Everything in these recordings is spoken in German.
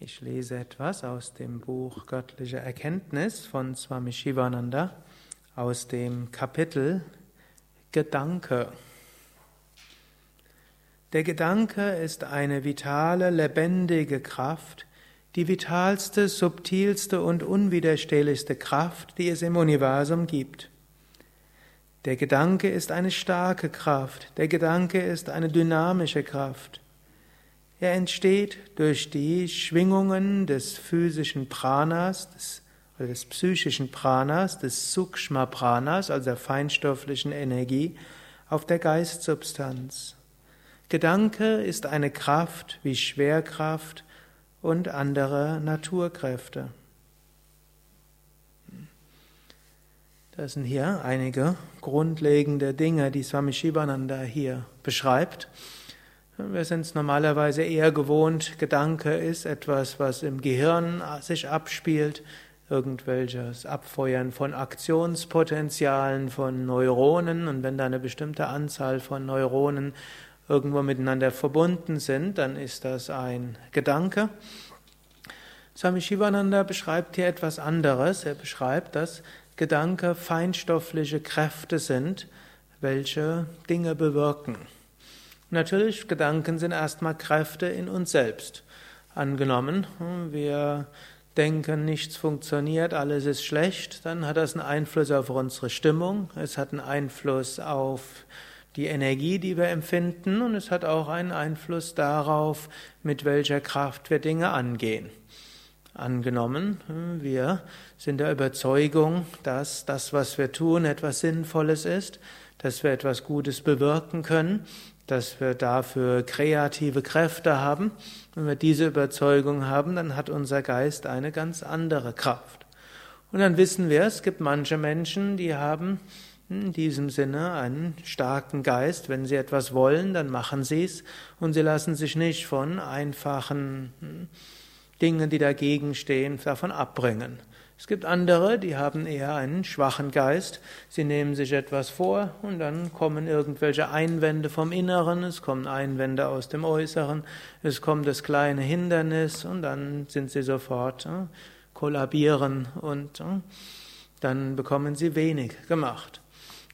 Ich lese etwas aus dem Buch Göttliche Erkenntnis von Swami Shivananda aus dem Kapitel Gedanke. Der Gedanke ist eine vitale, lebendige Kraft, die vitalste, subtilste und unwiderstehlichste Kraft, die es im Universum gibt. Der Gedanke ist eine starke Kraft, der Gedanke ist eine dynamische Kraft. Er entsteht durch die Schwingungen des physischen Pranas, des, oder des psychischen Pranas, des Sukshma Pranas, also der feinstofflichen Energie, auf der Geistsubstanz. Gedanke ist eine Kraft wie Schwerkraft und andere Naturkräfte. Das sind hier einige grundlegende Dinge, die Swami Shivananda hier beschreibt. Wir sind es normalerweise eher gewohnt, Gedanke ist etwas, was im Gehirn sich abspielt, irgendwelches Abfeuern von Aktionspotenzialen von Neuronen und wenn da eine bestimmte Anzahl von Neuronen irgendwo miteinander verbunden sind, dann ist das ein Gedanke. Swami Shivananda beschreibt hier etwas anderes. Er beschreibt, dass Gedanke feinstoffliche Kräfte sind, welche Dinge bewirken. Natürlich, Gedanken sind erstmal Kräfte in uns selbst. Angenommen, wir denken, nichts funktioniert, alles ist schlecht, dann hat das einen Einfluss auf unsere Stimmung, es hat einen Einfluss auf die Energie, die wir empfinden, und es hat auch einen Einfluss darauf, mit welcher Kraft wir Dinge angehen. Angenommen, wir sind der Überzeugung, dass das, was wir tun, etwas Sinnvolles ist, dass wir etwas Gutes bewirken können, dass wir dafür kreative Kräfte haben. Wenn wir diese Überzeugung haben, dann hat unser Geist eine ganz andere Kraft. Und dann wissen wir, es gibt manche Menschen, die haben in diesem Sinne einen starken Geist. Wenn sie etwas wollen, dann machen sie es und sie lassen sich nicht von einfachen hm, Dingen, die dagegen stehen, davon abbringen. Es gibt andere, die haben eher einen schwachen Geist. Sie nehmen sich etwas vor und dann kommen irgendwelche Einwände vom Inneren, es kommen Einwände aus dem Äußeren, es kommt das kleine Hindernis und dann sind sie sofort äh, kollabieren und äh, dann bekommen sie wenig gemacht.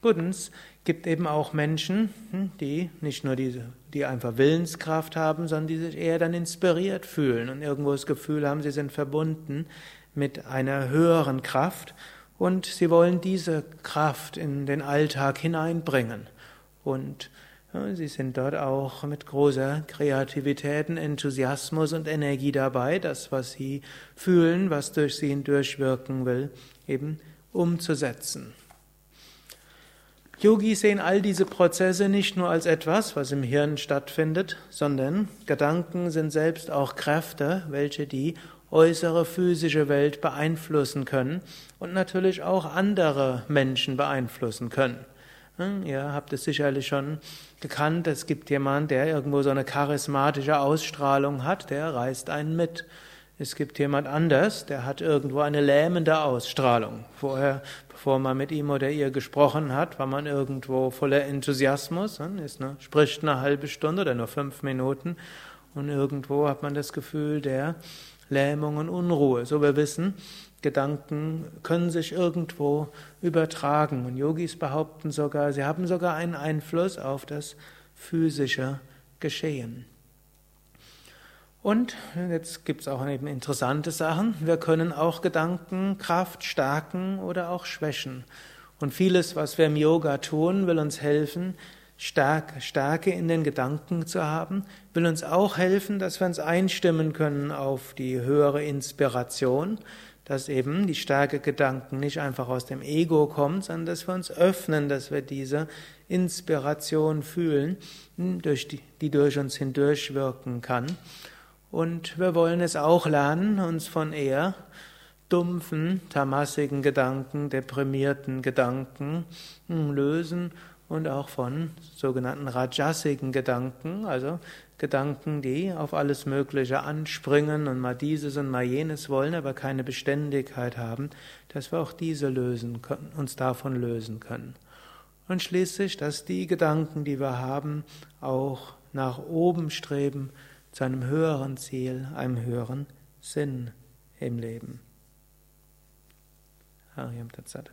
Gut, es gibt eben auch Menschen, hm, die nicht nur diese, die einfach Willenskraft haben, sondern die sich eher dann inspiriert fühlen und irgendwo das Gefühl haben, sie sind verbunden mit einer höheren Kraft und sie wollen diese Kraft in den Alltag hineinbringen. Und ja, sie sind dort auch mit großer Kreativität, Enthusiasmus und Energie dabei, das, was sie fühlen, was durch sie hindurchwirken will, eben umzusetzen. Yogis sehen all diese Prozesse nicht nur als etwas, was im Hirn stattfindet, sondern Gedanken sind selbst auch Kräfte, welche die äußere physische Welt beeinflussen können und natürlich auch andere Menschen beeinflussen können. Hm, ihr habt es sicherlich schon gekannt, es gibt jemanden, der irgendwo so eine charismatische Ausstrahlung hat, der reißt einen mit. Es gibt jemand anders, der hat irgendwo eine lähmende Ausstrahlung. Vorher, bevor man mit ihm oder ihr gesprochen hat, war man irgendwo voller Enthusiasmus, hm, ist, ne, spricht eine halbe Stunde oder nur fünf Minuten und irgendwo hat man das Gefühl, der Lähmung und Unruhe. So wir wissen, Gedanken können sich irgendwo übertragen. Und Yogis behaupten sogar, sie haben sogar einen Einfluss auf das physische Geschehen. Und jetzt gibt es auch eben interessante Sachen. Wir können auch Gedankenkraft stärken oder auch schwächen. Und vieles, was wir im Yoga tun, will uns helfen, Stärke in den Gedanken zu haben, will uns auch helfen, dass wir uns einstimmen können auf die höhere Inspiration, dass eben die starke Gedanken nicht einfach aus dem Ego kommen, sondern dass wir uns öffnen, dass wir diese Inspiration fühlen, die, durch uns hindurchwirken kann. Und wir wollen es auch lernen, uns von eher dumpfen, tamassigen Gedanken, deprimierten Gedanken hm, lösen und auch von sogenannten rajasigen Gedanken, also Gedanken, die auf alles Mögliche anspringen und mal dieses und mal jenes wollen, aber keine Beständigkeit haben, dass wir auch diese lösen können, uns davon lösen können. Und schließlich, dass die Gedanken, die wir haben, auch nach oben streben zu einem höheren Ziel, einem höheren Sinn im Leben. I am that said.